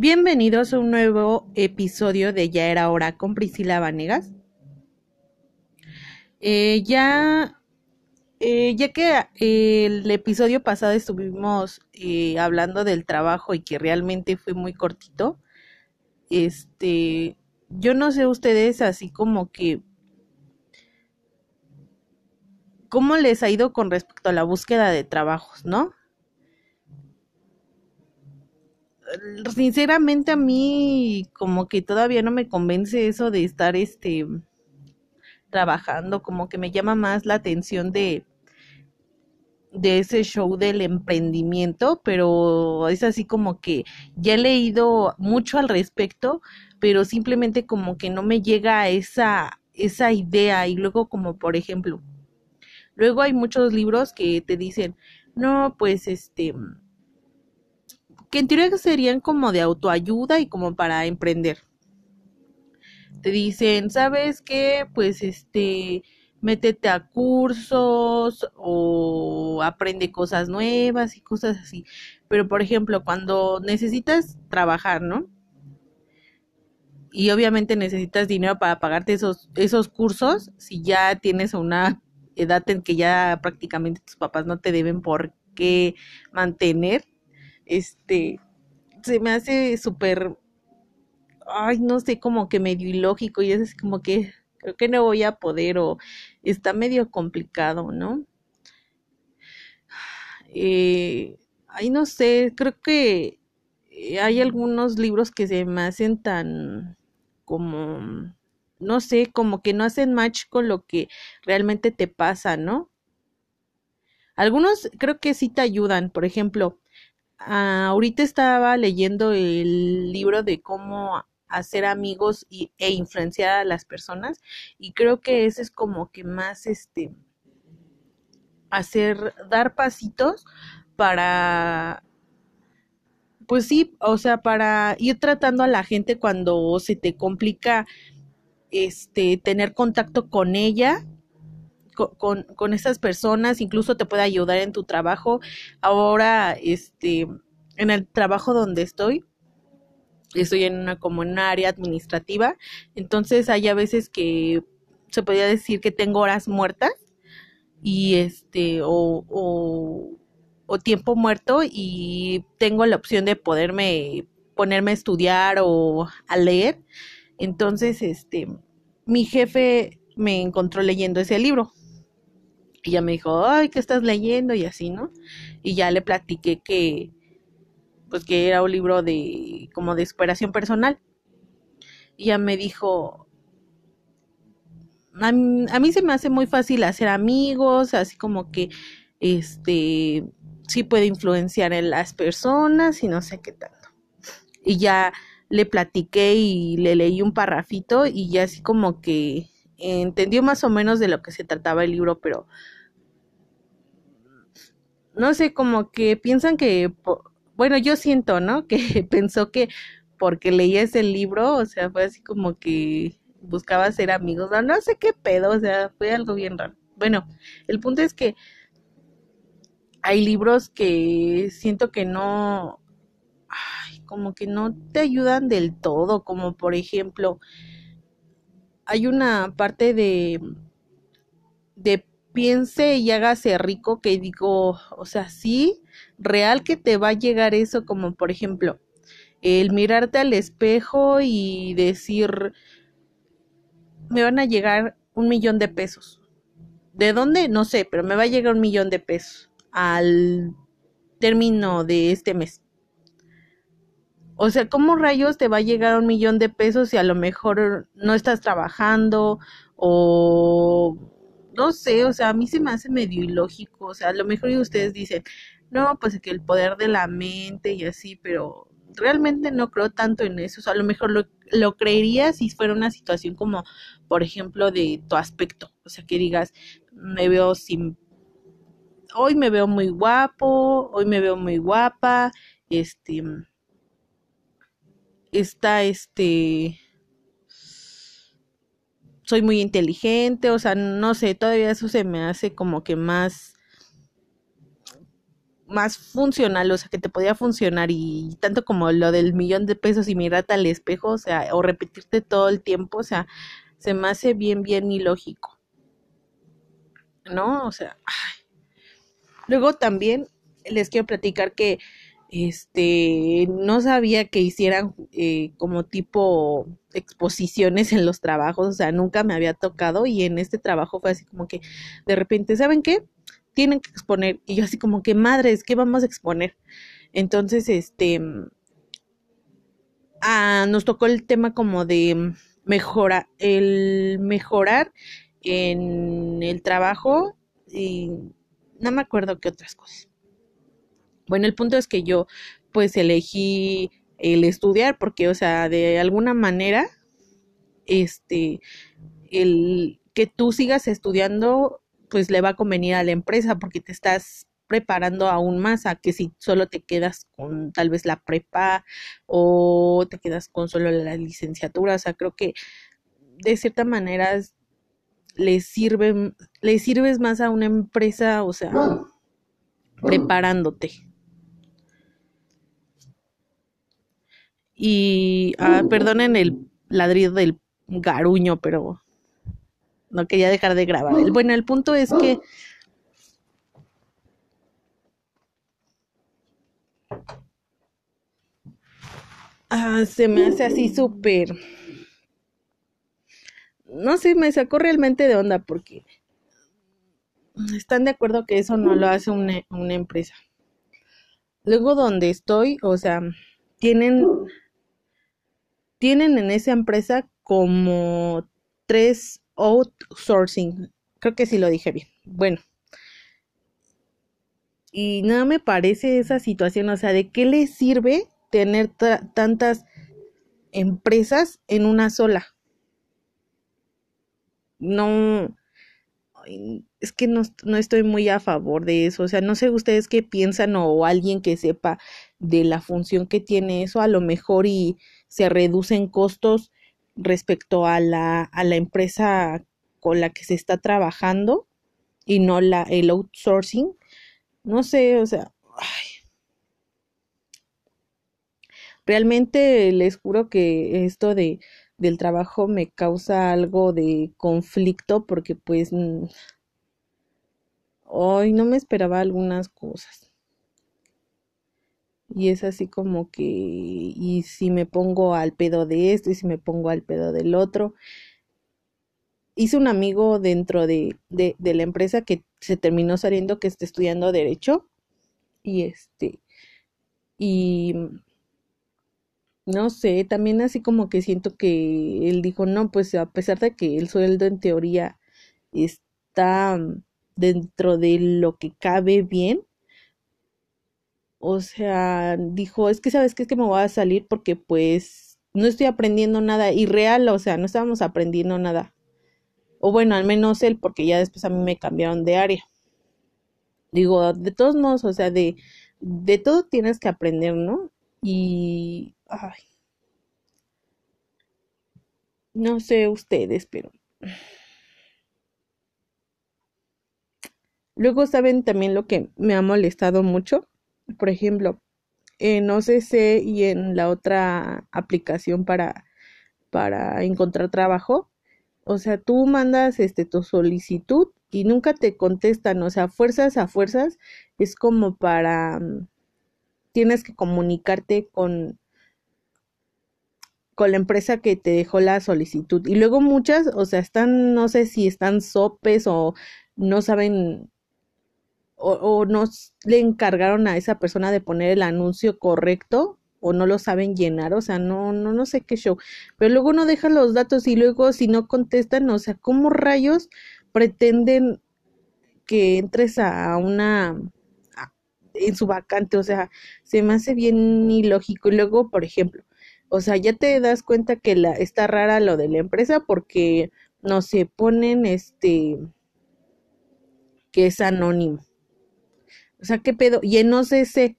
Bienvenidos a un nuevo episodio de Ya era hora con Priscila Vanegas. Eh, ya, eh, ya que eh, el episodio pasado estuvimos hablando del trabajo y que realmente fue muy cortito, este, yo no sé ustedes así como que cómo les ha ido con respecto a la búsqueda de trabajos, ¿no? Sinceramente a mí como que todavía no me convence eso de estar este trabajando, como que me llama más la atención de de ese show del emprendimiento, pero es así como que ya he leído mucho al respecto, pero simplemente como que no me llega esa esa idea. Y luego como por ejemplo, luego hay muchos libros que te dicen, "No, pues este que en teoría serían como de autoayuda y como para emprender. Te dicen, ¿sabes qué? Pues este, métete a cursos o aprende cosas nuevas y cosas así. Pero por ejemplo, cuando necesitas trabajar, ¿no? Y obviamente necesitas dinero para pagarte esos, esos cursos, si ya tienes una edad en que ya prácticamente tus papás no te deben por qué mantener, este, se me hace súper, ay, no sé, como que medio ilógico y es como que creo que no voy a poder o está medio complicado, ¿no? Eh, ay, no sé, creo que hay algunos libros que se me hacen tan como, no sé, como que no hacen match con lo que realmente te pasa, ¿no? Algunos creo que sí te ayudan, por ejemplo, ahorita estaba leyendo el libro de cómo hacer amigos y, e influenciar a las personas y creo que ese es como que más este hacer dar pasitos para pues sí, o sea, para ir tratando a la gente cuando se te complica este tener contacto con ella con, con esas personas, incluso te puede ayudar en tu trabajo. Ahora, este, en el trabajo donde estoy, estoy en una como en área administrativa, entonces hay a veces que se podría decir que tengo horas muertas y este o, o, o tiempo muerto y tengo la opción de poderme ponerme a estudiar o a leer. Entonces, este, mi jefe me encontró leyendo ese libro y ya me dijo, ay, ¿qué estás leyendo? Y así, ¿no? Y ya le platiqué que, pues que era un libro de, como de superación personal. Y ya me dijo, a mí, se me hace muy fácil hacer amigos, así como que, este, sí puede influenciar en las personas y no sé qué tanto. Y ya le platiqué y le leí un parrafito y ya así como que entendió más o menos de lo que se trataba el libro, pero no sé, como que piensan que, bueno, yo siento, ¿no? Que pensó que porque leía ese libro, o sea, fue así como que buscaba ser amigos, no, no sé qué pedo, o sea, fue algo bien raro. Bueno, el punto es que hay libros que siento que no, ay, como que no te ayudan del todo, como por ejemplo, hay una parte de, de piense y hágase rico que digo, o sea, sí, real que te va a llegar eso, como por ejemplo, el mirarte al espejo y decir, me van a llegar un millón de pesos. ¿De dónde? No sé, pero me va a llegar un millón de pesos al término de este mes. O sea, ¿cómo rayos te va a llegar un millón de pesos si a lo mejor no estás trabajando o no sé, o sea, a mí se me hace medio ilógico, o sea, a lo mejor ustedes dicen, no, pues que el poder de la mente y así, pero realmente no creo tanto en eso, o sea, a lo mejor lo, lo creería si fuera una situación como, por ejemplo, de tu aspecto, o sea, que digas, me veo sin, hoy me veo muy guapo, hoy me veo muy guapa, este, está este soy muy inteligente, o sea, no sé, todavía eso se me hace como que más más funcional, o sea, que te podía funcionar y tanto como lo del millón de pesos y mirarte al espejo, o sea, o repetirte todo el tiempo, o sea, se me hace bien, bien ilógico. ¿No? O sea, luego también les quiero platicar que este no sabía que hicieran eh, como tipo exposiciones en los trabajos, o sea, nunca me había tocado y en este trabajo fue así como que de repente, ¿saben qué? Tienen que exponer y yo así como que madres, ¿qué vamos a exponer? Entonces, este, ah, nos tocó el tema como de mejora, el mejorar en el trabajo y no me acuerdo qué otras cosas. Bueno, el punto es que yo pues elegí el estudiar porque, o sea, de alguna manera, este, el que tú sigas estudiando, pues le va a convenir a la empresa porque te estás preparando aún más a que si solo te quedas con tal vez la prepa o te quedas con solo la licenciatura, o sea, creo que de cierta manera le sirve, le sirves más a una empresa, o sea, preparándote. Y ah, perdonen el ladrido del garuño, pero no quería dejar de grabar. Bueno, el punto es que ah, se me hace así súper no sé, me sacó realmente de onda porque están de acuerdo que eso no lo hace una, una empresa. Luego donde estoy, o sea, tienen tienen en esa empresa como tres outsourcing. Creo que sí lo dije bien. Bueno. Y no me parece esa situación, o sea, ¿de qué le sirve tener tantas empresas en una sola? No, es que no, no, estoy muy a favor de eso. O sea, no sé ustedes qué piensan o alguien que sepa de la función que tiene eso, a lo mejor y se reducen costos respecto a la, a la empresa con la que se está trabajando y no la, el outsourcing. No sé, o sea, realmente les juro que esto de del trabajo me causa algo de conflicto porque pues hoy no me esperaba algunas cosas. Y es así como que, y si me pongo al pedo de esto, y si me pongo al pedo del otro. Hice un amigo dentro de, de, de la empresa que se terminó saliendo que está estudiando Derecho. Y este, y no sé, también así como que siento que él dijo, no, pues a pesar de que el sueldo en teoría está dentro de lo que cabe bien, o sea, dijo, es que sabes que es que me voy a salir porque pues no estoy aprendiendo nada y real, o sea, no estábamos aprendiendo nada. O bueno, al menos él, porque ya después a mí me cambiaron de área. Digo, de todos modos, o sea, de, de todo tienes que aprender, ¿no? Y, ay, no sé ustedes, pero... Luego saben también lo que me ha molestado mucho. Por ejemplo, en OCC y en la otra aplicación para, para encontrar trabajo, o sea, tú mandas este tu solicitud y nunca te contestan, o sea, fuerzas a fuerzas es como para mm, tienes que comunicarte con con la empresa que te dejó la solicitud y luego muchas, o sea, están no sé si están sopes o no saben o, no le encargaron a esa persona de poner el anuncio correcto o no lo saben llenar, o sea, no, no, no sé qué show. Pero luego uno deja los datos y luego si no contestan, o sea, ¿cómo rayos pretenden que entres a una en su vacante? O sea, se me hace bien ilógico. Y luego, por ejemplo, o sea, ya te das cuenta que la, está rara lo de la empresa porque no se ponen este que es anónimo. O sea, ¿qué pedo? Y en OCC.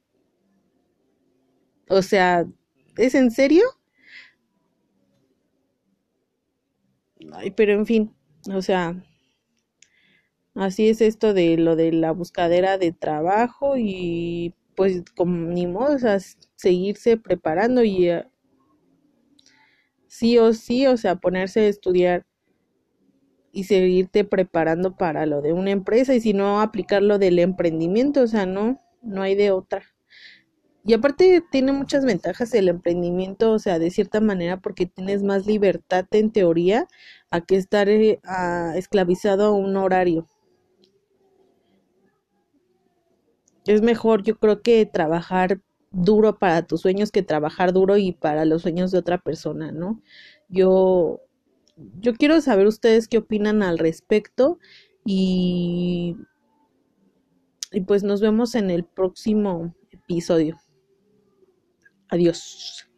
O sea, ¿es en serio? Ay, pero en fin, o sea, Así es esto de lo de la buscadera de trabajo y pues como ni modo, o sea, seguirse preparando y uh, sí o sí, o sea, ponerse a estudiar y seguirte preparando para lo de una empresa y si no aplicar lo del emprendimiento, o sea, no, no hay de otra. Y aparte tiene muchas ventajas el emprendimiento, o sea, de cierta manera porque tienes más libertad en teoría a que estar eh, esclavizado a un horario. Es mejor, yo creo que trabajar duro para tus sueños que trabajar duro y para los sueños de otra persona, ¿no? Yo yo quiero saber ustedes qué opinan al respecto y, y pues nos vemos en el próximo episodio. Adiós.